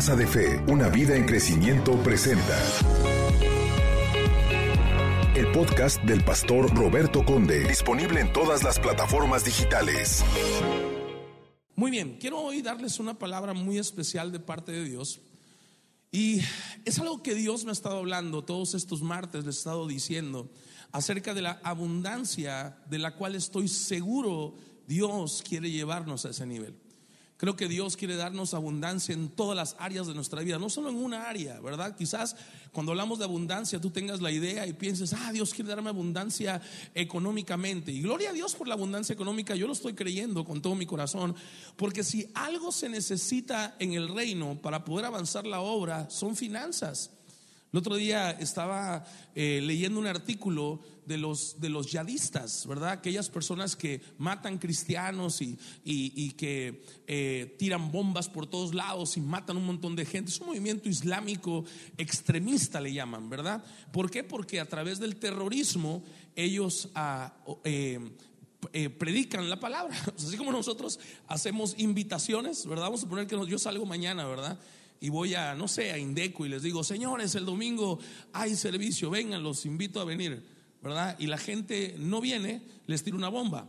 Casa de Fe, una vida en crecimiento presenta el podcast del pastor Roberto Conde, disponible en todas las plataformas digitales. Muy bien, quiero hoy darles una palabra muy especial de parte de Dios. Y es algo que Dios me ha estado hablando todos estos martes, le he estado diciendo acerca de la abundancia de la cual estoy seguro Dios quiere llevarnos a ese nivel. Creo que Dios quiere darnos abundancia en todas las áreas de nuestra vida, no solo en una área, ¿verdad? Quizás cuando hablamos de abundancia tú tengas la idea y pienses, ah, Dios quiere darme abundancia económicamente. Y gloria a Dios por la abundancia económica, yo lo estoy creyendo con todo mi corazón, porque si algo se necesita en el reino para poder avanzar la obra, son finanzas. El otro día estaba eh, leyendo un artículo de los, de los yadistas, ¿verdad? Aquellas personas que matan cristianos y, y, que eh, tiran bombas por todos lados y matan un montón de gente. Es un movimiento islámico extremista, le llaman, ¿verdad? ¿Por qué? Porque a través del terrorismo ellos... Ah, eh, predican la palabra. Así como nosotros hacemos invitaciones, ¿verdad? Vamos a poner que yo salgo mañana, ¿verdad? Y voy a, no sé, a Indeco y les digo, señores, el domingo hay servicio, vengan, los invito a venir, ¿verdad? Y la gente no viene, les tiro una bomba.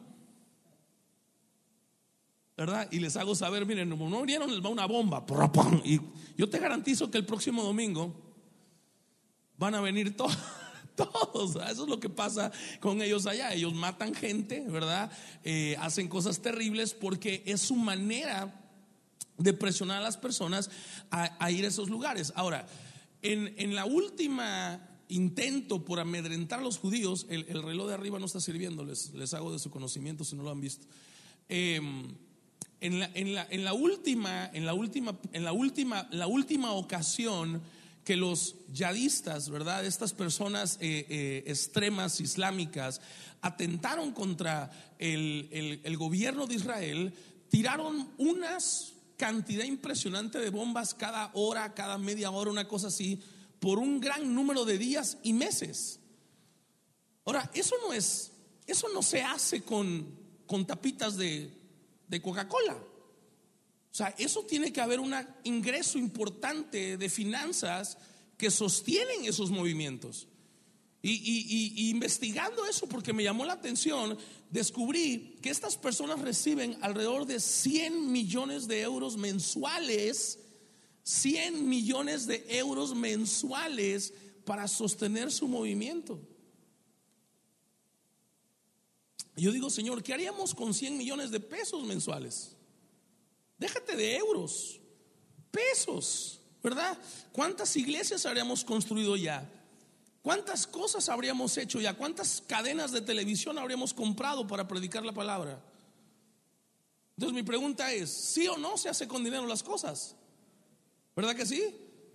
¿verdad? Y les hago saber, miren, no vinieron, les va una bomba. Y yo te garantizo que el próximo domingo van a venir todos. Todos, eso es lo que pasa con ellos allá. Ellos matan gente, ¿verdad? Eh, hacen cosas terribles porque es su manera de presionar a las personas a, ir a esos lugares. Ahora, en, la última intento por amedrentar a los judíos, el, reloj de arriba no está sirviendo, les, les, hago de su conocimiento si no lo han visto. Em, en, la, en, la, última, en la última, en la última, la última ocasión que los yadistas, ¿verdad? Estas personas eh, eh, extremas islámicas atentaron contra el, el gobierno de Israel, tiraron unas cantidad impresionante de bombas cada hora, cada media hora, una cosa así, por un gran número de días y meses. Ahora, eso no es, eso no se hace con, con tapitas de, de Coca-Cola. O sea, eso tiene que haber un ingreso importante de finanzas que sostienen esos movimientos. Y, investigando eso, porque me llamó la atención, descubrí que estas personas reciben alrededor de 100 millones de euros mensuales, 100 millones de euros mensuales para sostener su movimiento. Yo digo, Señor, ¿qué haríamos con 100 millones de pesos mensuales? Déjate de euros, pesos, ¿verdad? ¿Cuántas iglesias habríamos construido ya? ¿Cuántas cosas habríamos hecho ya? ¿Cuántas cadenas de televisión habríamos comprado para predicar la palabra? Entonces mi pregunta es, ¿sí o no se hace con dinero las cosas? ¿Verdad que sí?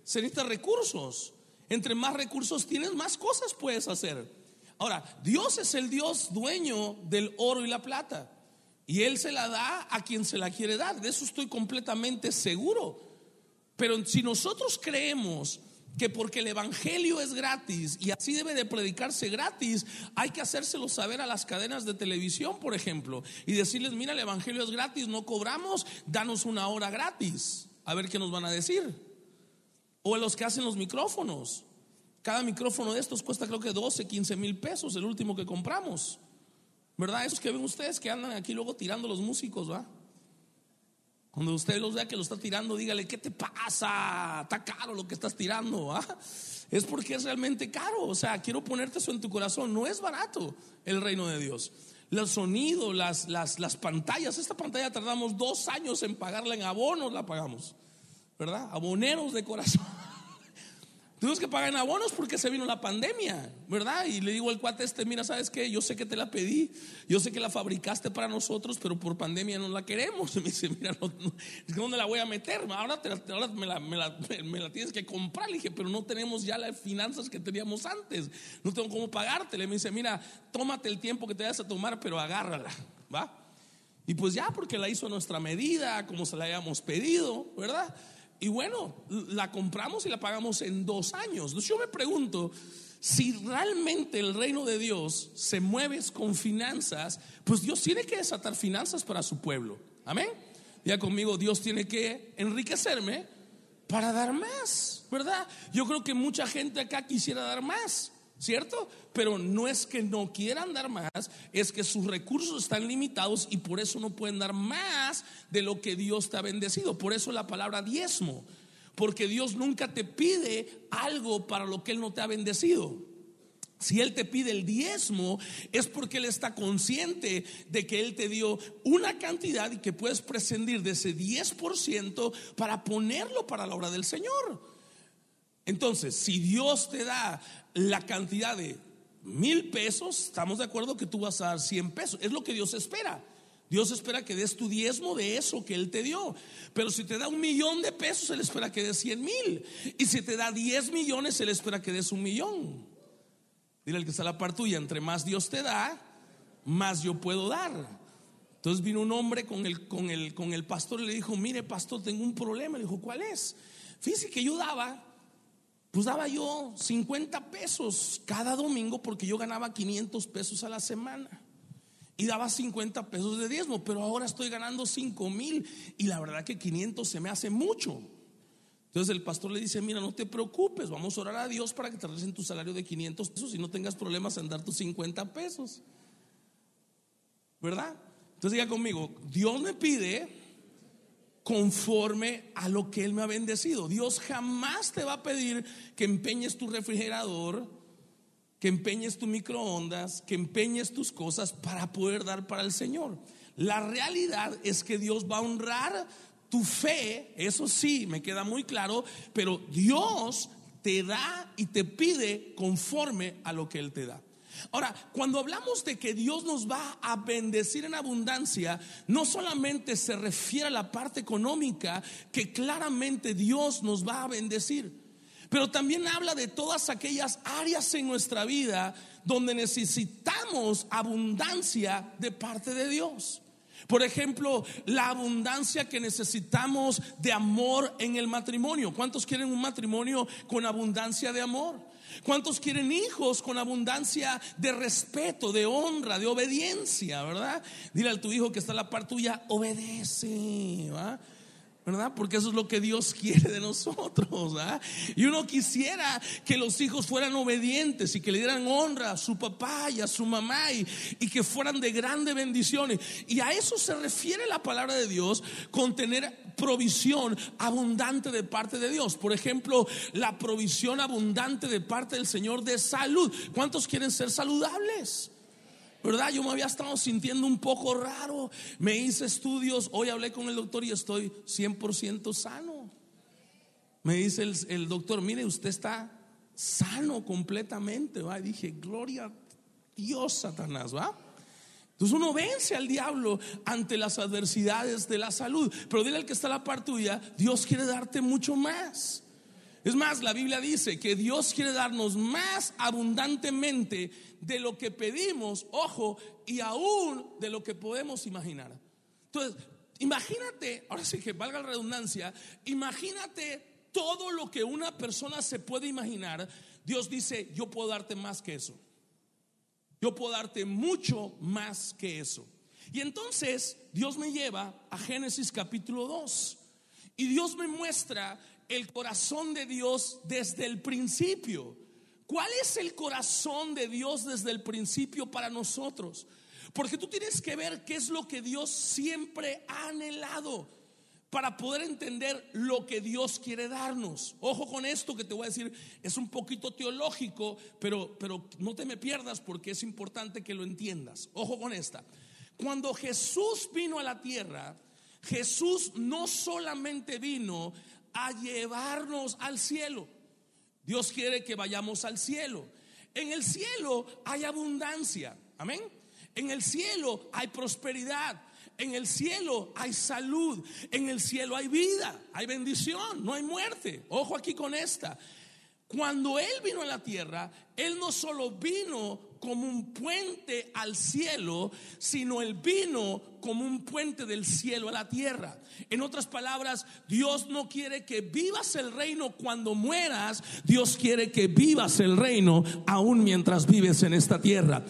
Se necesitan recursos. Entre más recursos tienes, más cosas puedes hacer. Ahora, Dios es el Dios dueño del oro y la plata. Y Él se la da a quien se la quiere dar. De eso estoy completamente seguro. Pero si nosotros creemos que porque el Evangelio es gratis y así debe de predicarse gratis, hay que hacérselo saber a las cadenas de televisión, por ejemplo, y decirles, mira, el Evangelio es gratis, no cobramos, danos una hora gratis, a ver qué nos van a decir. O a los que hacen los micrófonos. Cada micrófono de estos cuesta creo que 12, 15 mil pesos, el último que compramos. ¿Verdad? Esos que ven ustedes que andan aquí luego tirando los músicos, ¿va? Cuando usted los vea que lo está tirando, dígale, ¿qué te pasa? Está caro lo que estás tirando. ¿ah? Es porque es realmente caro. O sea, quiero ponerte eso en tu corazón. No es barato el reino de Dios. El sonido, las, las, las pantallas. Esta pantalla tardamos dos años en pagarla en abonos, la pagamos. ¿Verdad? Aboneros de corazón. Tuvimos que pagar en abonos porque se vino la pandemia, ¿verdad? Y le digo al cuate este, mira, ¿sabes qué? Yo sé que te la pedí, yo sé que la fabricaste para nosotros, pero por pandemia no la queremos. Y me dice, mira, ¿dónde la voy a meter? Ahora, me, la, tienes que comprar. Le dije, pero no tenemos ya las finanzas que teníamos antes, no tengo cómo pagarte. Le me dice, mira, tómate el tiempo que te vayas a tomar, pero agárrala, ¿va? Y pues ya, porque la hizo a nuestra medida, como se la habíamos pedido, ¿verdad? Y bueno, la compramos y la pagamos en dos años. Entonces yo me pregunto, si realmente el reino de Dios se mueve con finanzas, pues Dios tiene que desatar finanzas para su pueblo. Amén. Ya conmigo, Dios tiene que enriquecerme para dar más, ¿verdad? Yo creo que mucha gente acá quisiera dar más, ¿cierto? Pero no es que no quieran dar más, es que sus recursos están limitados y por eso no pueden dar más de lo que Dios te ha bendecido. Por eso la palabra diezmo, porque Dios nunca te pide algo para lo que Él no te ha bendecido. Si Él te pide el diezmo, es porque Él está consciente de que Él te dio una cantidad y que puedes prescindir de ese 10% para ponerlo para la obra del Señor. Entonces, si Dios te da la cantidad de mil pesos, estamos de acuerdo que tú vas a dar 100 pesos. Es lo que Dios espera. Dios espera que des tu diezmo de eso que Él te dio. Pero si te da un millón de pesos, Él espera que des 100 mil. Y si te da 10 millones, Él espera que des un millón. Dile al que está a la par tuya, entre más Dios te da, más yo puedo dar. Entonces vino un hombre con el, con el, con el pastor y le dijo, mire pastor, tengo un problema. Le dijo, ¿cuál es? Fíjese que yo daba, pues daba yo 50 pesos cada domingo porque yo ganaba 500 pesos a la semana. Y daba 50 pesos de diezmo, pero ahora estoy ganando 5 mil y la verdad que 500 se me hace mucho. Entonces el pastor le dice, mira, no te preocupes, vamos a orar a Dios para que te recen tu salario de 500 pesos y no tengas problemas en dar tus 50 pesos. ¿Verdad? Entonces diga conmigo, Dios me pide conforme a lo que Él me ha bendecido. Dios jamás te va a pedir que empeñes tu refrigerador, que empeñes tu microondas, que empeñes tus cosas para poder dar para el Señor. La realidad es que Dios va a honrar tu fe, eso sí, me queda muy claro, pero Dios te da y te pide conforme a lo que Él te da. Ahora, cuando hablamos de que Dios nos va a bendecir en abundancia, no solamente se refiere a la parte económica, que claramente Dios nos va a bendecir, pero también habla de todas aquellas áreas en nuestra vida donde necesitamos abundancia de parte de Dios. Por ejemplo, la abundancia que necesitamos de amor en el matrimonio. ¿Cuántos quieren un matrimonio con abundancia de amor? ¿Cuántos quieren hijos con abundancia de respeto, de honra, de obediencia, verdad? Dile a tu hijo que está a la par tuya, obedece, ¿va? ¿Verdad? Porque eso es lo que Dios quiere de nosotros. ¿verdad? Y uno quisiera que los hijos fueran obedientes y que le dieran honra a su papá y a su mamá y, y que fueran de grandes bendiciones. Y a eso se refiere la palabra de Dios con tener provisión abundante de parte de Dios. Por ejemplo, la provisión abundante de parte del Señor de salud. ¿Cuántos quieren ser saludables? ¿Verdad? Yo me había estado sintiendo un poco raro. Me hice estudios, hoy hablé con el doctor y estoy 100% sano. Me dice el, doctor, mire, usted está sano completamente, ¿va? Dije, gloria a Dios, Satanás, ¿va? Entonces uno vence al diablo ante las adversidades de la salud. Pero dile al que está a la par tuya, Dios quiere darte mucho más. Es más, la Biblia dice que Dios quiere darnos más abundantemente de lo que pedimos, ojo, y aún de lo que podemos imaginar. Entonces, imagínate, ahora sí que valga la redundancia, imagínate todo lo que una persona se puede imaginar. Dios dice, yo puedo darte más que eso. Yo puedo darte mucho más que eso. Y entonces Dios me lleva a Génesis capítulo 2. Y Dios me muestra el corazón de Dios desde el principio. ¿Cuál es el corazón de Dios desde el principio para nosotros? Porque tú tienes que ver qué es lo que Dios siempre ha anhelado para poder entender lo que Dios quiere darnos. Ojo con esto que te voy a decir, es un poquito teológico, pero, pero no te me pierdas porque es importante que lo entiendas. Ojo con esta. Cuando Jesús vino a la tierra, Jesús no solamente vino a llevarnos al cielo. Dios quiere que vayamos al cielo. En el cielo hay abundancia. Amén. En el cielo hay prosperidad. En el cielo hay salud. En el cielo hay vida. Hay bendición. No hay muerte. Ojo aquí con esta. Cuando Él vino a la tierra, Él no solo vino como un puente al cielo, sino Él vino como un puente del cielo a la tierra. En otras palabras, Dios no quiere que vivas el reino cuando mueras, Dios quiere que vivas el reino aún mientras vives en esta tierra.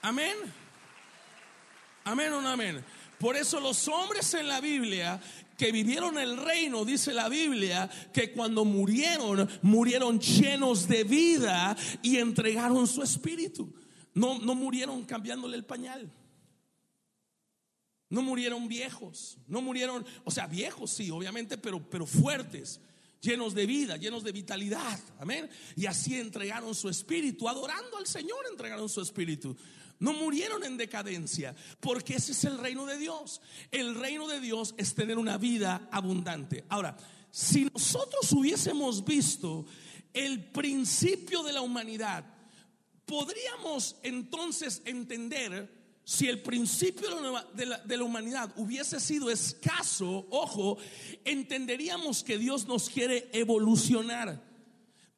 Amén. Amén o no amén. Por eso los hombres en la Biblia que vivieron el reino, dice la Biblia, que cuando murieron, murieron llenos de vida y entregaron su espíritu. No, no murieron cambiándole el pañal. No murieron viejos, no murieron, o sea, viejos sí, obviamente, pero, pero fuertes, llenos de vida, llenos de vitalidad. Amén. Y así entregaron su espíritu, adorando al Señor entregaron su espíritu. No murieron en decadencia, porque ese es el reino de Dios. El reino de Dios es tener una vida abundante. Ahora, si nosotros hubiésemos visto el principio de la humanidad, podríamos entonces entender si el principio de la, de la, humanidad hubiese sido escaso, ojo, entenderíamos que Dios nos quiere evolucionar.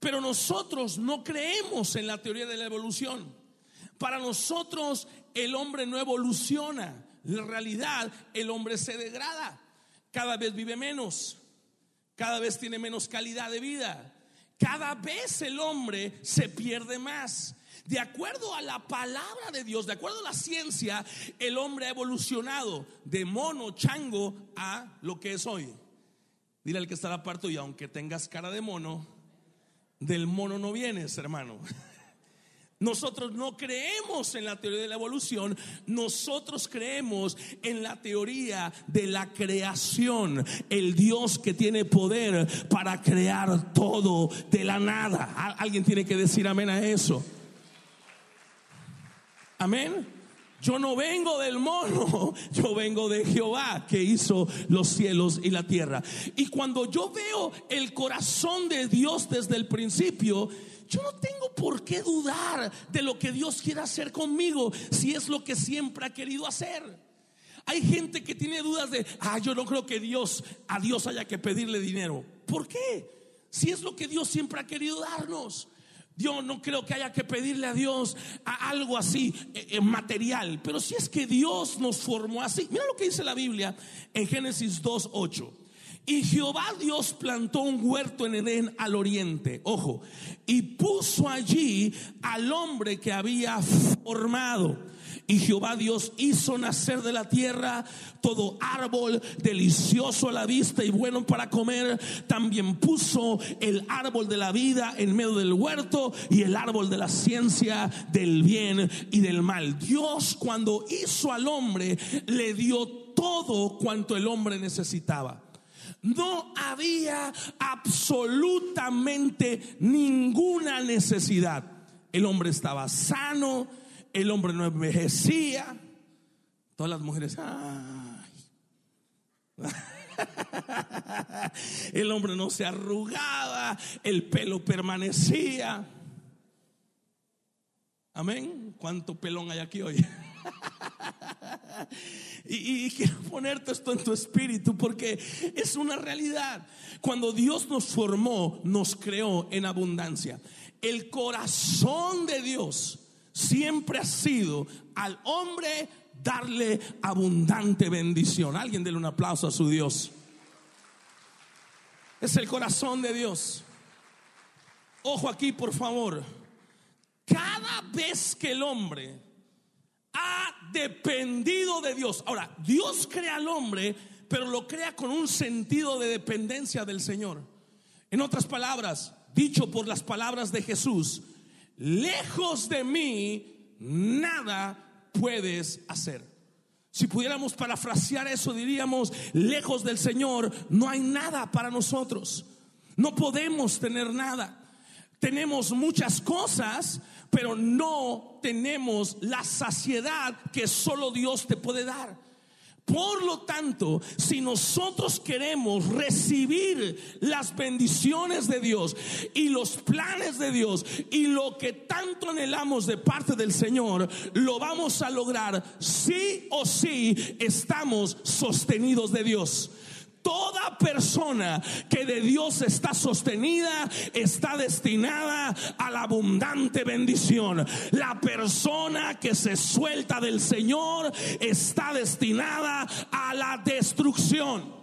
Pero nosotros no creemos en la teoría de la evolución. Para nosotros el hombre no evoluciona. En realidad el hombre se degrada. Cada vez vive menos. Cada vez tiene menos calidad de vida. Cada vez el hombre se pierde más. De acuerdo a la palabra de Dios, de acuerdo a la ciencia, el hombre ha evolucionado de mono, chango, a lo que es hoy. Dile al que está a la parte y aunque tengas cara de mono, del mono no vienes, hermano. Nosotros no creemos en la teoría de la evolución, nosotros creemos en la teoría de la creación, el Dios que tiene poder para crear todo de la nada. Alguien tiene que decir amén a eso. Amén. Yo no vengo del mono, yo vengo de Jehová que hizo los cielos y la tierra. Y cuando yo veo el corazón de Dios desde el principio, yo no tengo por qué dudar de lo que Dios quiere hacer conmigo si es lo que siempre ha querido hacer. Hay gente que tiene dudas de, ah, yo no creo que Dios, a Dios haya que pedirle dinero. ¿Por qué? Si es lo que Dios siempre ha querido darnos. Yo no creo que haya que pedirle a Dios a algo así eh, eh, material, pero si es que Dios nos formó así. Mira lo que dice la Biblia en Génesis 2.8. Y Jehová Dios plantó un huerto en Edén al oriente, ojo, y puso allí al hombre que había formado. Y Jehová Dios hizo nacer de la tierra todo árbol delicioso a la vista y bueno para comer. También puso el árbol de la vida en medio del huerto y el árbol de la ciencia del bien y del mal. Dios cuando hizo al hombre le dio todo cuanto el hombre necesitaba. No había absolutamente ninguna necesidad. El hombre estaba sano, el hombre no envejecía. Todas las mujeres, el hombre no se arrugaba, el pelo permanecía. Amén. ¿Cuánto pelón hay aquí hoy? y, quiero ponerte esto en tu espíritu porque es una realidad. Cuando Dios nos formó, nos creó en abundancia. El corazón de Dios siempre ha sido al hombre darle abundante bendición. Alguien dele un aplauso a su Dios. Es el corazón de Dios. Ojo aquí, por favor. Cada vez que el hombre ha dependido de Dios. Ahora, Dios crea al hombre, pero lo crea con un sentido de dependencia del Señor. En otras palabras, dicho por las palabras de Jesús, lejos de mí nada puedes hacer. Si pudiéramos parafrasear eso, diríamos, lejos del Señor no hay nada para nosotros. No podemos tener nada. Tenemos muchas cosas, pero no tenemos la saciedad que solo Dios te puede dar. Por lo tanto, si nosotros queremos recibir las bendiciones de Dios y los planes de Dios y lo que tanto anhelamos de parte del Señor, lo vamos a lograr sí o sí estamos sostenidos de Dios. Toda persona que de Dios está sostenida está destinada a la abundante bendición. La persona que se suelta del Señor está destinada a la destrucción.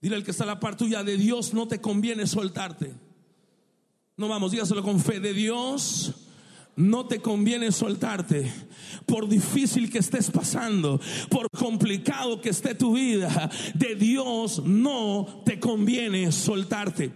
Dile al que está a la parte tuya de Dios, no te conviene soltarte. No vamos, dígaselo con fe. De Dios no te conviene soltarte. Por difícil que estés pasando, por complicado que esté tu vida, de Dios no te conviene soltarte.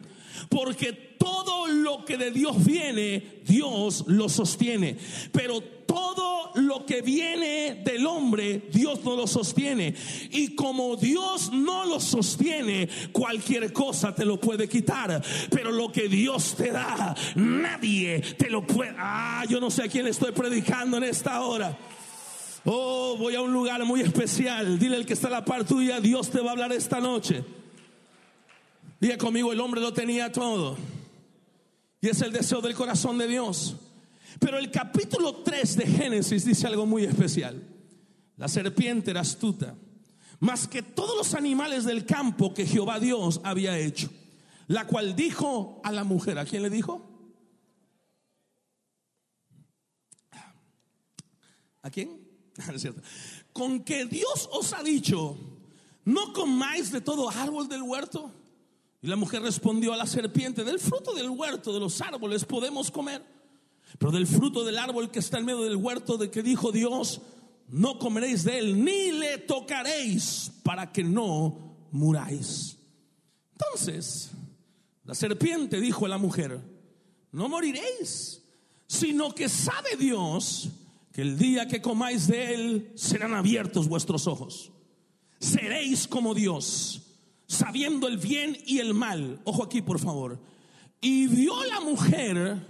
Porque todo lo que de Dios viene, Dios lo sostiene. Pero todo lo que viene del hombre, Dios no lo sostiene. Y como Dios no lo sostiene, cualquier cosa te lo puede quitar. Pero lo que Dios te da, nadie te lo puede. Ah, yo no sé a quién estoy predicando en esta hora. Oh, voy a un lugar muy especial. Dile al que está a la par tuya, Dios te va a hablar esta noche. Diga conmigo, el hombre lo tenía todo. Y es el deseo del corazón de Dios. Pero el capítulo 3 de Génesis dice algo muy especial. La serpiente era astuta, más que todos los animales del campo que Jehová Dios había hecho. La cual dijo a la mujer, ¿a quién le dijo? ¿A quién? Con que Dios os ha dicho, no comáis de todo árbol del huerto. Y la mujer respondió a la serpiente, del fruto del huerto, de los árboles podemos comer, pero del fruto del árbol que está en medio del huerto de que dijo Dios, no comeréis de él, ni le tocaréis para que no muráis. Entonces, la serpiente dijo a la mujer, no moriréis, sino que sabe Dios que el día que comáis de él serán abiertos vuestros ojos. Seréis como Dios sabiendo el bien y el mal. Ojo aquí, por favor. Y vio la mujer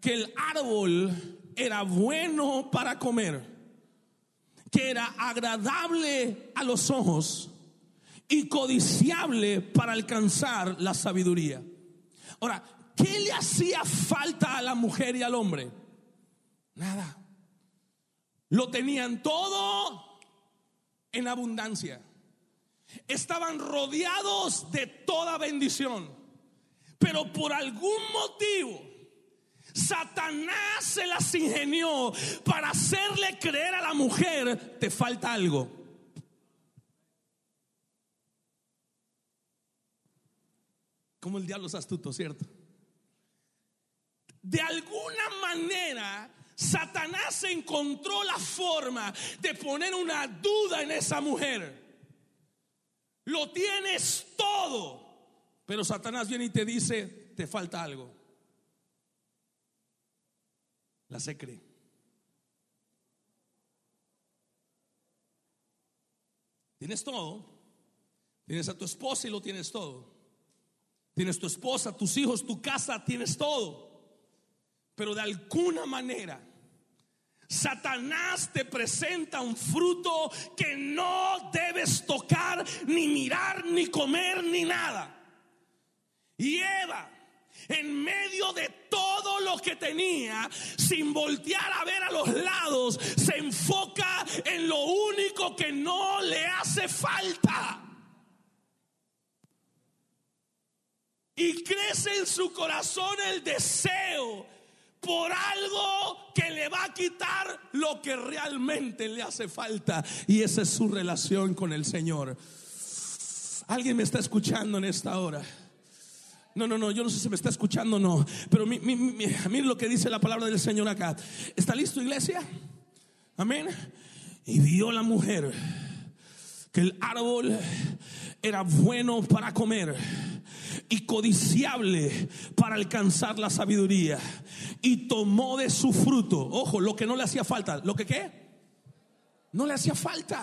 que el árbol era bueno para comer, que era agradable a los ojos y codiciable para alcanzar la sabiduría. Ahora, ¿qué le hacía falta a la mujer y al hombre? Nada. Lo tenían todo en abundancia estaban rodeados de toda bendición. Pero por algún motivo, Satanás se las ingenió para hacerle creer a la mujer, te falta algo. Como el diablo es astuto, ¿cierto? De alguna manera, Satanás encontró la forma de poner una duda en esa mujer. Lo tienes todo. Pero Satanás viene y te dice, te falta algo. La se cree. Tienes todo. Tienes a tu esposa y lo tienes todo. Tienes tu esposa, tus hijos, tu casa, tienes todo. Pero de alguna manera Satanás te presenta un fruto que no debes tocar, ni mirar, ni comer, ni nada. Y Eva, en medio de todo lo que tenía, sin voltear a ver a los lados, se enfoca en lo único que no le hace falta. Y crece en su corazón el deseo por algo que le va a quitar lo que realmente le hace falta. Y esa es su relación con el Señor. ¿Alguien me está escuchando en esta hora? No, no, no, yo no sé si me está escuchando o no, pero miren lo que dice la palabra del Señor acá. ¿Está listo, iglesia? Amén. Y vio la mujer que el árbol era bueno para comer y codiciable para alcanzar la sabiduría. Y tomó de su fruto, ojo, lo que no le hacía falta, lo que qué, no le hacía falta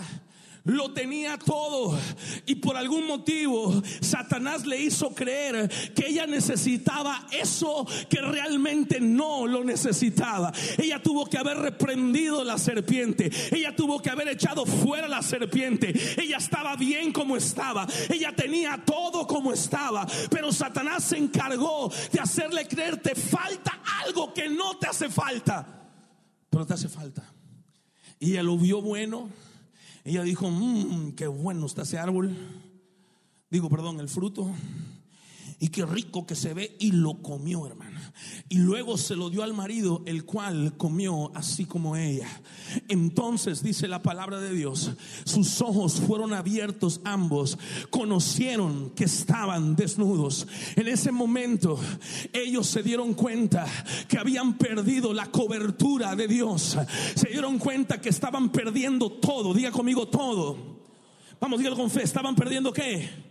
lo tenía todo y por algún motivo Satanás le hizo creer que ella necesitaba eso que realmente no lo necesitaba. Ella tuvo que haber reprendido la serpiente, ella tuvo que haber echado fuera la serpiente. Ella estaba bien como estaba, ella tenía todo como estaba, pero Satanás se encargó de hacerle creer te falta algo que no te hace falta, pero te hace falta. Y ella lo vio bueno ella dijo, mmm, qué bueno está ese árbol. Digo, perdón, el fruto. Y qué rico que se ve y lo comió, hermana. Y luego se lo dio al marido, el cual comió así como ella. Entonces dice la palabra de Dios, sus ojos fueron abiertos ambos, conocieron que estaban desnudos. En ese momento ellos se dieron cuenta que habían perdido la cobertura de Dios. Se dieron cuenta que estaban perdiendo todo. Diga conmigo todo. Vamos, dígalo con fe. ¿Estaban perdiendo qué?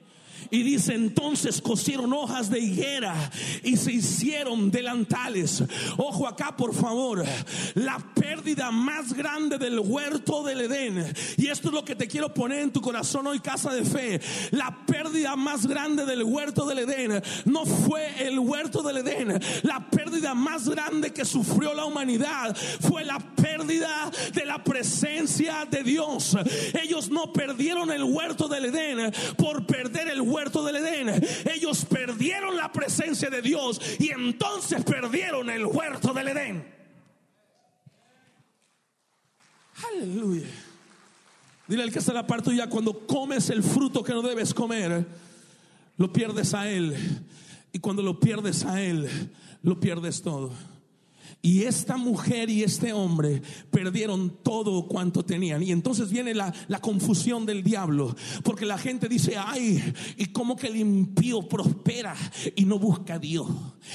Y dice, entonces cosieron hojas de higuera y se hicieron delantales. Ojo acá, por favor. La pérdida más grande del huerto del Edén. Y esto es lo que te quiero poner en tu corazón hoy, casa de fe. La pérdida más grande del huerto del Edén no fue el huerto del Edén. La pérdida más grande que sufrió la humanidad fue la pérdida de la presencia de Dios. Ellos no perdieron el huerto del Edén por perder el huerto del Edén. Ellos perdieron la presencia de Dios y entonces perdieron el huerto del Edén. Aleluya. Dile al que está la parte ya cuando comes el fruto que no debes comer, lo pierdes a él. Y cuando lo pierdes a él, lo pierdes todo. Y esta mujer y este hombre perdieron todo cuanto tenían. Y entonces viene la, confusión del diablo. Porque la gente dice, ay, ¿y cómo que el impío prospera y no busca a Dios?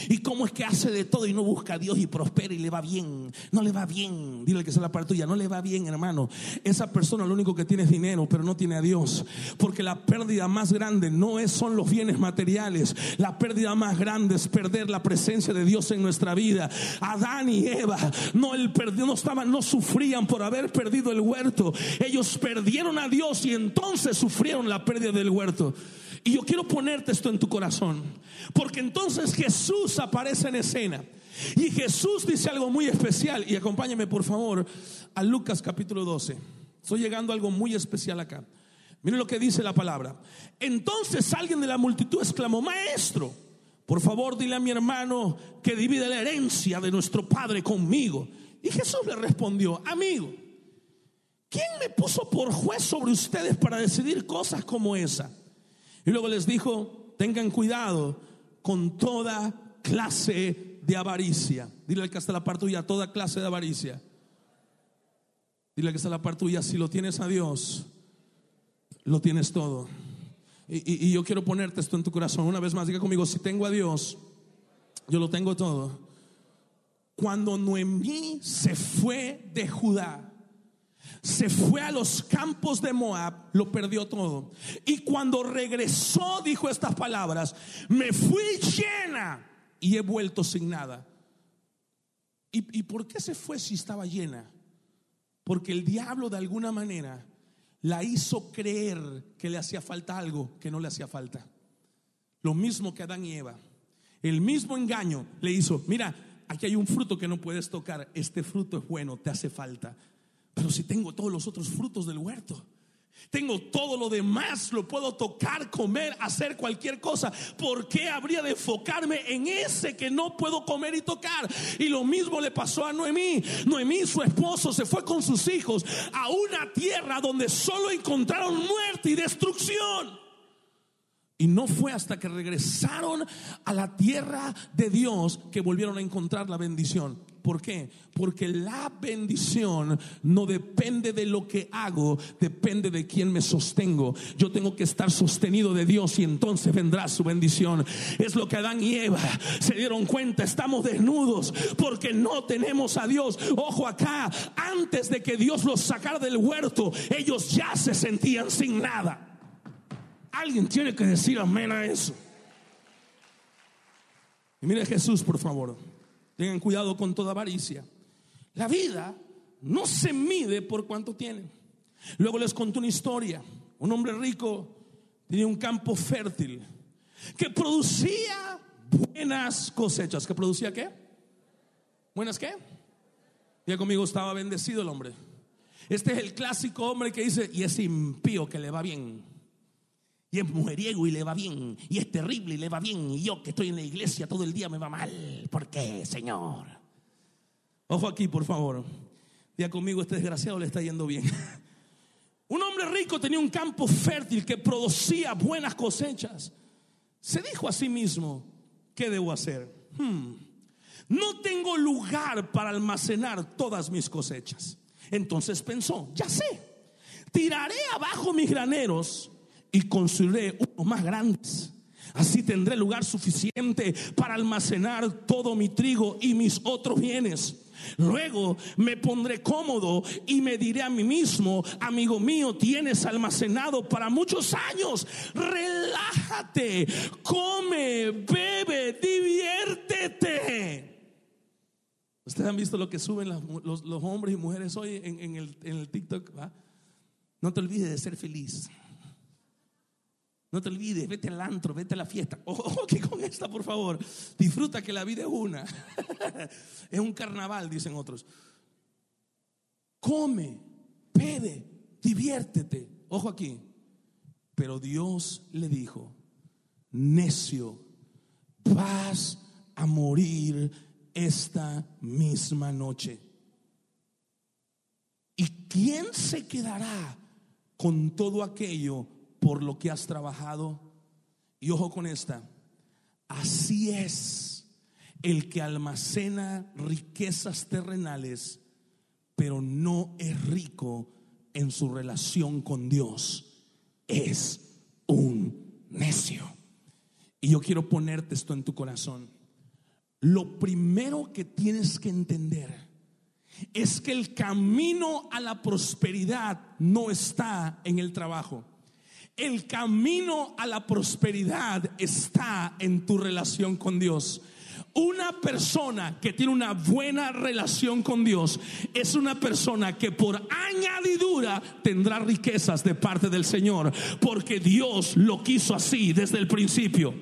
¿Y cómo es que hace de todo y no busca a Dios y prospera y le va bien? No le va bien. Dile que es la parte tuya, no le va bien, hermano. Esa persona lo único que tiene es dinero, pero no tiene a Dios. Porque la pérdida más grande no es, son los bienes materiales. La pérdida más grande es perder la presencia de Dios en nuestra vida. Adán y Eva no, el, no, estaban, no sufrían por haber perdido el huerto. Ellos perdieron a Dios y entonces sufrieron la pérdida del huerto. Y yo quiero ponerte esto en tu corazón, porque entonces Jesús aparece en escena. Y Jesús dice algo muy especial. Y acompáñame por favor a Lucas capítulo 12. Estoy llegando a algo muy especial acá. Miren lo que dice la palabra. Entonces alguien de la multitud exclamó, maestro. Por favor, dile a mi hermano que divide la herencia de nuestro Padre conmigo. Y Jesús le respondió, amigo, ¿quién me puso por juez sobre ustedes para decidir cosas como esa? Y luego les dijo, tengan cuidado con toda clase de avaricia. Dile al que está la parte tuya, toda clase de avaricia. Dile al que está la parte tuya, si lo tienes a Dios, lo tienes todo. Y, yo quiero ponerte esto en tu corazón. Una vez más, diga conmigo, si tengo a Dios, yo lo tengo todo. Cuando Noemí se fue de Judá, se fue a los campos de Moab, lo perdió todo. Y cuando regresó, dijo estas palabras, me fui llena y he vuelto sin nada. ¿Y, ¿Y por qué se fue si estaba llena? Porque el diablo de alguna manera la hizo creer que le hacía falta algo que no le hacía falta. Lo mismo que Adán y Eva. El mismo engaño le hizo, mira, aquí hay un fruto que no puedes tocar, este fruto es bueno, te hace falta. Pero si tengo todos los otros frutos del huerto, tengo todo lo demás, lo puedo tocar, comer, hacer cualquier cosa. ¿Por qué habría de enfocarme en ese que no puedo comer y tocar? Y lo mismo le pasó a Noemí. Noemí, su esposo, se fue con sus hijos a una tierra donde solo encontraron muerte y destrucción. Y no fue hasta que regresaron a la tierra de Dios que volvieron a encontrar la bendición. ¿Por qué? Porque la bendición no depende de lo que hago, depende de quién me sostengo. Yo tengo que estar sostenido de Dios y entonces vendrá su bendición. Es lo que Adán y Eva se dieron cuenta. Estamos desnudos porque no tenemos a Dios. Ojo acá, antes de que Dios los sacara del huerto, ellos ya se sentían sin nada. Alguien tiene que decir amén a eso. Y mire Jesús, por favor. Tengan cuidado con toda avaricia. La vida no se mide por cuánto tienen. Luego les conto una historia. Un hombre rico tenía un campo fértil que producía buenas cosechas. ¿Que producía qué? ¿Buenas qué? Ya conmigo estaba bendecido el hombre. Este es el clásico hombre que dice, y es impío que le va bien. Y es mujeriego y le va bien. Y es terrible y le va bien. Y yo que estoy en la iglesia todo el día me va mal. ¿Por qué, Señor? Ojo aquí, por favor. Día conmigo, este desgraciado le está yendo bien. un hombre rico tenía un campo fértil que producía buenas cosechas. se dijo a sí mismo, ¿qué debo hacer? Hmm, no tengo lugar para almacenar todas mis cosechas. Entonces pensó, ya sé, tiraré abajo mis graneros y construiré unos más grandes. Así tendré lugar suficiente para almacenar todo mi trigo y mis otros bienes. Luego me pondré cómodo y me diré a mí mismo, amigo mío, tienes almacenado para muchos años. Relájate, come, bebe, diviértete. Ustedes han visto lo que suben los, hombres y mujeres hoy en, el, TikTok. No te olvides de ser feliz. No te olvides, vete al antro, vete a la fiesta. Ojo que con esta, por favor, disfruta que la vida es una. es un carnaval, dicen otros. Come, pede, diviértete. Ojo aquí. Pero Dios le dijo, necio, vas a morir esta misma noche. ¿Y quién se quedará con todo aquello por lo que has trabajado? Y ojo con esta, así es el que almacena riquezas terrenales, pero no es rico en su relación con Dios. Es un necio. Y yo quiero ponerte esto en tu corazón lo primero que tienes que entender es que el camino a la prosperidad no está en el trabajo. El camino a la prosperidad está en tu relación con Dios. Una persona que tiene una buena relación con Dios es una persona que por añadidura tendrá riquezas de parte del Señor, porque Dios lo quiso así desde el principio.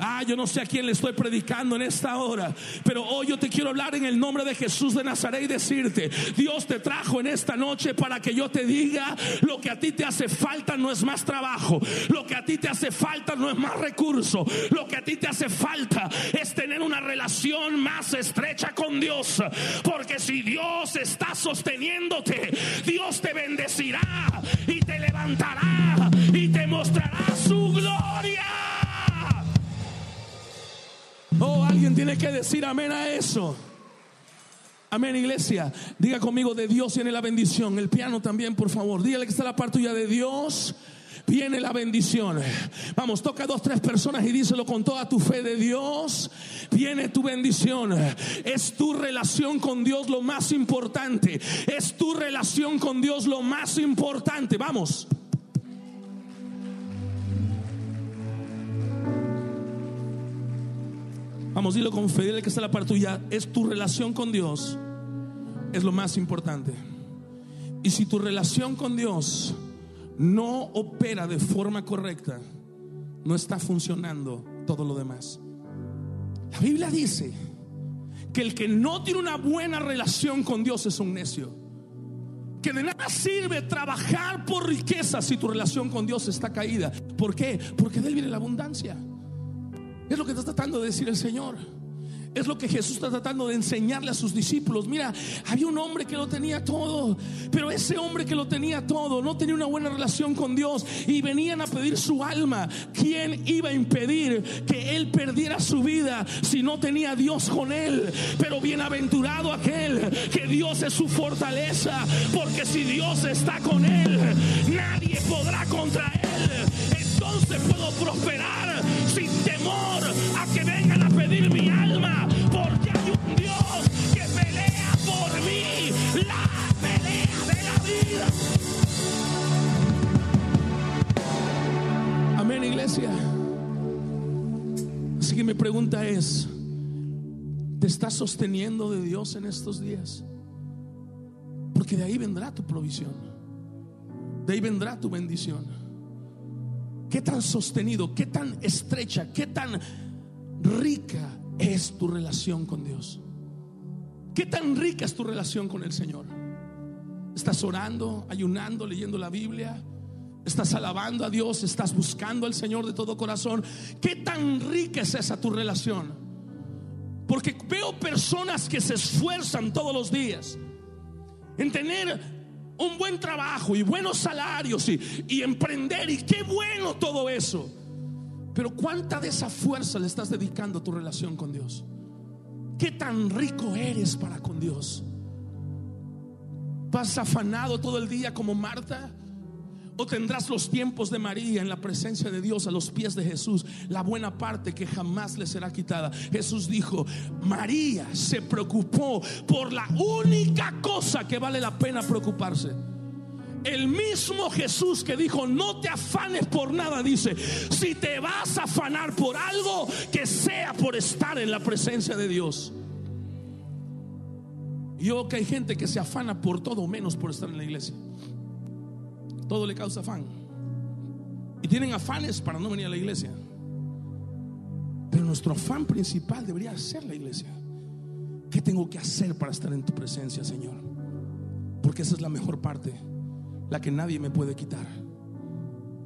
Ah, yo no sé a quién le estoy predicando en esta hora, pero hoy yo te quiero hablar en el nombre de Jesús de Nazaret y decirte, Dios te trajo en esta noche para que yo te diga, lo que a ti te hace falta no es más trabajo, lo que a ti te hace falta no es más recurso, lo que a ti te hace falta es tener una relación más estrecha con Dios, porque si Dios está sosteniéndote, Dios te bendecirá y te levantará y te mostrará su gloria. Alguien tiene que decir amén a eso. Amén, iglesia. Diga conmigo, de Dios viene la bendición. El piano también, por favor. Dígale que está la parte tuya de Dios. Viene la bendición. Vamos, toca a dos, tres personas y díselo con toda tu fe de Dios. Viene tu bendición. Es tu relación con Dios lo más importante. Es tu relación con Dios lo más importante. Vamos. Vamos, dilo con fe, dile que está la parte tuya. Es tu relación con Dios. Es lo más importante. Y si tu relación con Dios no opera de forma correcta, no está funcionando todo lo demás. La Biblia dice que el que no tiene una buena relación con Dios es un necio. Que de nada sirve trabajar por riqueza si tu relación con Dios está caída. ¿Por qué? Porque de él viene la abundancia. Es lo que está tratando de decir el Señor. Es lo que Jesús está tratando de enseñarle a sus discípulos. Mira, había un hombre que lo tenía todo, pero ese hombre que lo tenía todo no tenía una buena relación con Dios y venían a pedir su alma. ¿Quién iba a impedir que él perdiera su vida si no tenía Dios con él? Pero bienaventurado aquel que Dios es su fortaleza, porque si Dios está con él, nadie podrá contra él. Entonces puedo prosperar sin temor a que vengan a pedir mi alma, porque hay un Dios que pelea por mí la pelea de la vida. Amén, iglesia. Así que mi pregunta es, ¿te estás sosteniendo de Dios en estos días? Porque de ahí vendrá tu provisión. De ahí vendrá tu bendición. ¿Qué tan sostenido, qué tan estrecha, qué tan rica es tu relación con Dios? ¿Qué tan rica es tu relación con el Señor? ¿Estás orando, ayunando, leyendo la Biblia? ¿Estás alabando a Dios? ¿Estás buscando al Señor de todo corazón? ¿Qué tan rica es esa tu relación? Porque veo personas que se esfuerzan todos los días en tener un buen trabajo y buenos salarios y, emprender y qué bueno todo eso. Pero ¿cuánta de esa fuerza le estás dedicando a tu relación con Dios? ¿Qué tan rico eres para con Dios? ¿Vas afanado todo el día como Marta? ¿O tendrás los tiempos de María en la presencia de Dios a los pies de Jesús? La buena parte que jamás le será quitada. Jesús dijo, María se preocupó por la única cosa que vale la pena preocuparse. El mismo Jesús que dijo, no te afanes por nada, dice, si te vas a afanar por algo, que sea por estar en la presencia de Dios. Yo que hay gente que se afana por todo menos por estar en la iglesia. Todo le causa afán. Y tienen afanes para no venir a la iglesia. Pero nuestro afán principal debería ser la iglesia. ¿Qué tengo que hacer para estar en tu presencia, Señor? Porque esa es la mejor parte, la que nadie me puede quitar.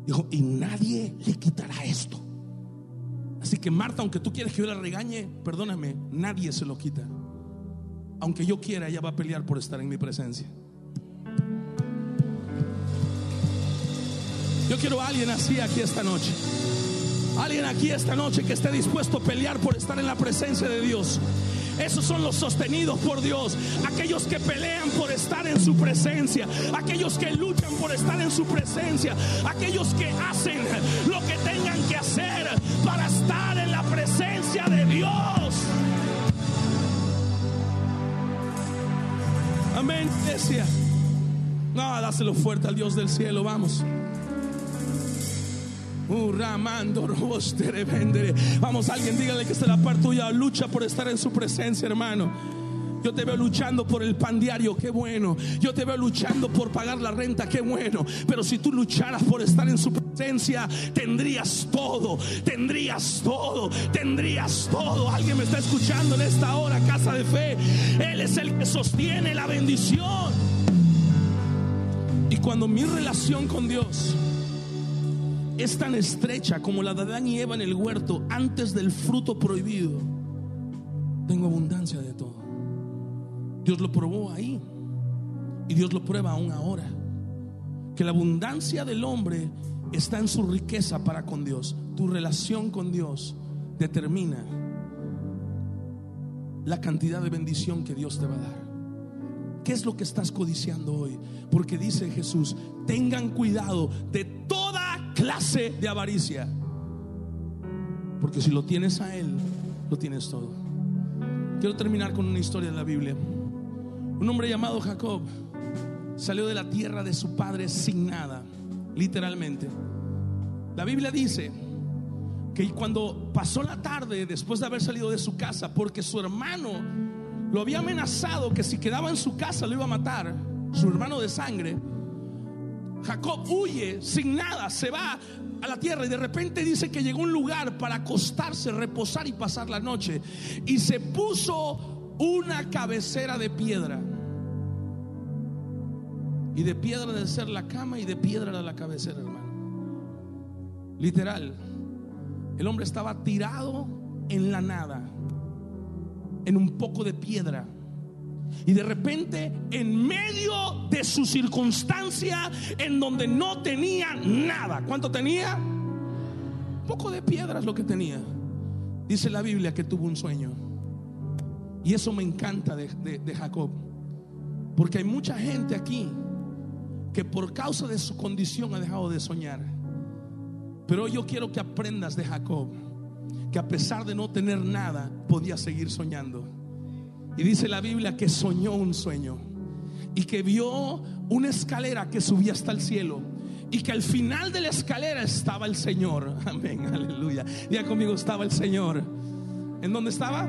Dijo, y nadie le quitará esto. Así que Marta, aunque tú quieres que yo la regañe, perdóname, nadie se lo quita. Aunque yo quiera, ella va a pelear por estar en mi presencia. Yo quiero a alguien así aquí esta noche. Alguien aquí esta noche que esté dispuesto a pelear por estar en la presencia de Dios. Esos son los sostenidos por Dios. Aquellos que pelean por estar en su presencia. Aquellos que luchan por estar en su presencia. Aquellos que hacen lo que tengan que hacer para estar en la presencia de Dios. Amén, iglesia. No, dáselo fuerte al Dios del cielo. Vamos. Uh, ramando, Vamos, alguien dígale que está la parte tuya. Lucha por estar en su presencia, hermano. Yo te veo luchando por el pan diario, qué bueno. Yo te veo luchando por pagar la renta, qué bueno. Pero si tú lucharas por estar en su presencia, tendrías todo, tendrías todo, tendrías todo. Alguien me está escuchando en esta hora, casa de fe. Él es el que sostiene la bendición. Y cuando mi relación con Dios es tan estrecha como la de Adán y Eva en el huerto antes del fruto prohibido, tengo abundancia de todo. Dios lo probó ahí y Dios lo prueba aún ahora. Que la abundancia del hombre está en su riqueza para con Dios. Tu relación con Dios determina la cantidad de bendición que Dios te va a dar. ¿Qué es lo que estás codiciando hoy? Porque dice Jesús, tengan cuidado de toda clase de avaricia. Porque si lo tienes a Él, lo tienes todo. Quiero terminar con una historia de la Biblia. Un hombre llamado Jacob salió de la tierra de su padre sin nada, literalmente. La Biblia dice que cuando pasó la tarde después de haber salido de su casa, porque su hermano lo había amenazado que si quedaba en su casa lo iba a matar, su hermano de sangre, Jacob huye sin nada, se va a la tierra y de repente dice que llegó a un lugar para acostarse, reposar y pasar la noche. Y se puso una cabecera de piedra. Y de piedra de ser la cama y de piedra era la cabecera, hermano. Literal. El hombre estaba tirado en la nada, en un poco de piedra. Y de repente, en medio de su circunstancia, en donde no tenía nada, ¿cuánto tenía? Un poco de piedra es lo que tenía. Dice la Biblia que tuvo un sueño. Y eso me encanta de, de Jacob. Porque hay mucha gente aquí que por causa de su condición ha dejado de soñar. Pero yo quiero que aprendas de Jacob, que a pesar de no tener nada, podía seguir soñando. Y dice la Biblia que soñó un sueño y que vio una escalera que subía hasta el cielo y que al final de la escalera estaba el Señor. Amén, aleluya. Diga conmigo, estaba el Señor. ¿En dónde estaba?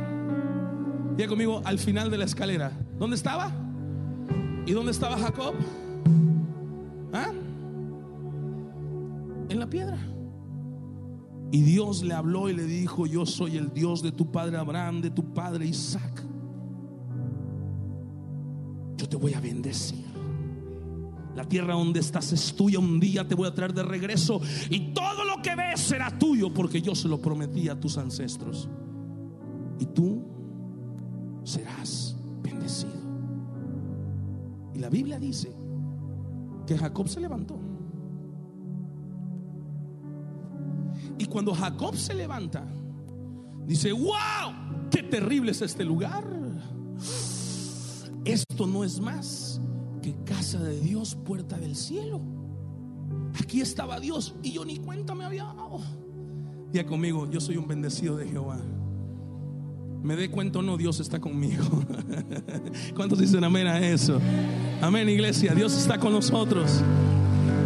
Diga conmigo, al final de la escalera. ¿Dónde estaba? ¿Y dónde estaba Jacob? ¿Ah? En la piedra. Y Dios le habló y le dijo, yo soy el Dios de tu padre Abraham, de tu padre Isaac te voy a bendecir. La tierra donde estás es tuya, un día te voy a traer de regreso y todo lo que ves será tuyo porque yo se lo prometí a tus ancestros. Y tú serás bendecido. Y la Biblia dice que Jacob se levantó. Y cuando Jacob se levanta, dice, wow, qué terrible es este lugar. Esto no es más que casa de Dios, puerta del cielo. Aquí estaba Dios y yo ni cuenta me había dado. Día conmigo, yo soy un bendecido de Jehová. Me dé cuenta o no, Dios está conmigo. ¿Cuántos dicen amén a eso? Amén, iglesia. Dios está con nosotros.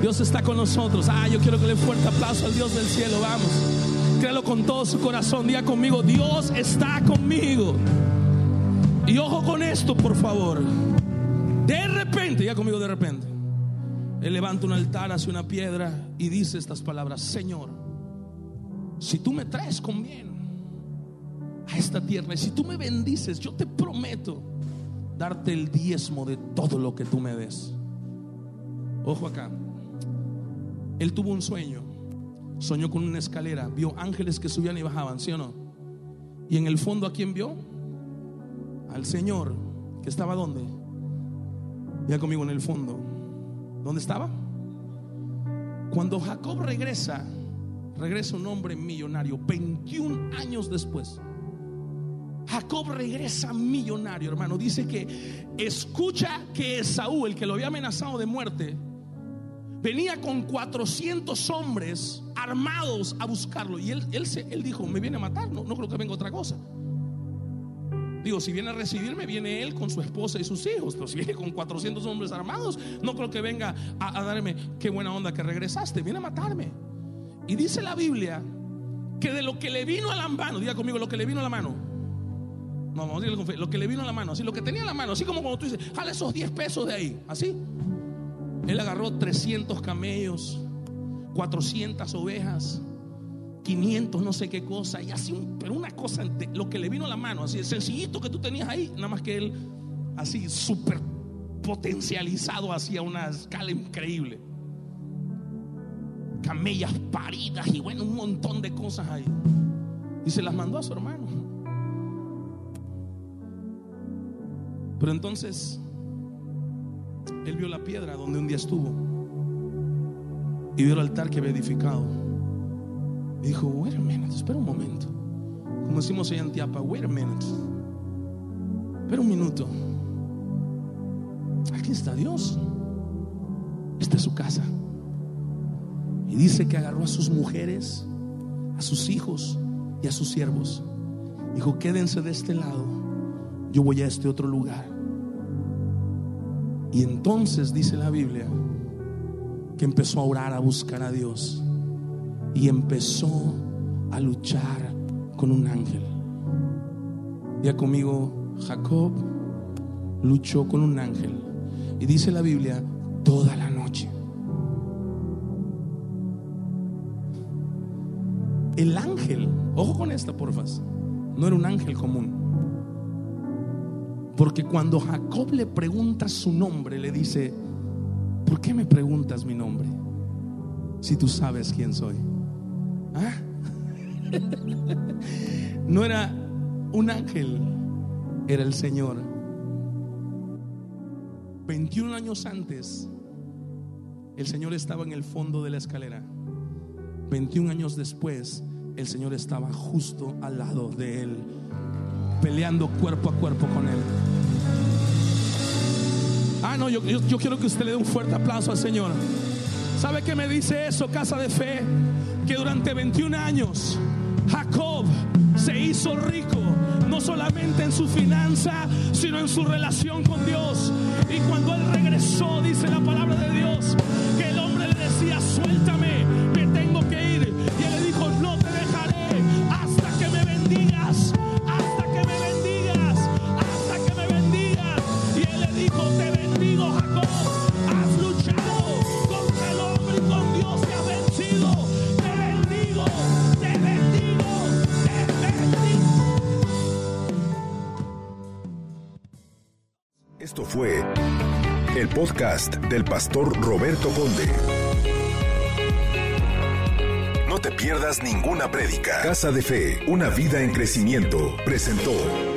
Dios está con nosotros. Ah, yo quiero que le fuerte aplauso al Dios del cielo. Vamos. Créalo con todo su corazón. Diga conmigo, Dios está conmigo. Y ojo con esto, por favor. De repente, ya conmigo de repente. Él levanta un altar hacia una piedra y dice estas palabras, Señor, si tú me traes con bien a esta tierra y si tú me bendices, yo te prometo darte el diezmo de todo lo que tú me des. Ojo acá. Él tuvo un sueño. Soñó con una escalera, vio ángeles que subían y bajaban, ¿sí o no? Y en el fondo a quién vio? Al Señor, que estaba donde? Ya conmigo en el fondo. ¿Dónde estaba? Cuando Jacob regresa, regresa un hombre millonario, 21 años después. Jacob regresa millonario, hermano. Dice que escucha que Esaú, el que lo había amenazado de muerte, venía con 400 hombres armados a buscarlo. Y él, él, él dijo, me viene a matar, no, no creo que venga otra cosa. Digo, si viene a recibirme, viene él con su esposa y sus hijos. Pero si viene con 400 hombres armados, no creo que venga a, darme, qué buena onda que regresaste, viene a matarme. Y dice la Biblia que de lo que le vino a la mano, diga conmigo, lo que le vino a la mano. No, vamos a fe, lo que le vino a la mano, así, lo que tenía en la mano, así como cuando tú dices, jale esos 10 pesos de ahí, así. Él agarró 300 camellos, 400 ovejas, 500 no sé qué cosa, y así, pero una cosa, lo que le vino a la mano, así, el sencillito que tú tenías ahí, nada más que él, así, súper potencializado hacia una escala increíble. Camellas paridas y bueno, un montón de cosas ahí. Y se las mandó a su hermano. Pero entonces él vio la piedra donde un día estuvo y vio el altar que había edificado. Dijo, wait a minute, espera un momento. Como decimos en Tiapa, wait a minute. Espera un minuto. Aquí está Dios. Esta es su casa. Y dice que agarró a sus mujeres, a sus hijos y a sus siervos. Dijo, quédense de este lado. Yo voy a este otro lugar. Y entonces dice la Biblia que empezó a orar, a buscar a Dios. Y empezó a luchar con un ángel. Ya conmigo, Jacob luchó con un ángel. Y dice la Biblia, toda la noche. El ángel, ojo con esta, porfa, no era un ángel común. Porque cuando Jacob le pregunta su nombre, le dice, ¿por qué me preguntas mi nombre? Si tú sabes quién soy. ¿Ah? No era un ángel, era el Señor. 21 años antes, el Señor estaba en el fondo de la escalera. 21 años después, el Señor estaba justo al lado de él, peleando cuerpo a cuerpo con él. Ah, no, yo, yo, yo quiero que usted le dé un fuerte aplauso al Señor. ¿Sabe qué me dice eso, casa de fe? Que durante 21 años Jacob se hizo rico, no solamente en su finanza, sino en su relación con Dios. Y cuando él regresó, dice la palabra de Dios, que el hombre le decía, suéltame, podcast del pastor Roberto Conde. No te pierdas ninguna prédica. Casa de Fe, una vida en crecimiento, presentó.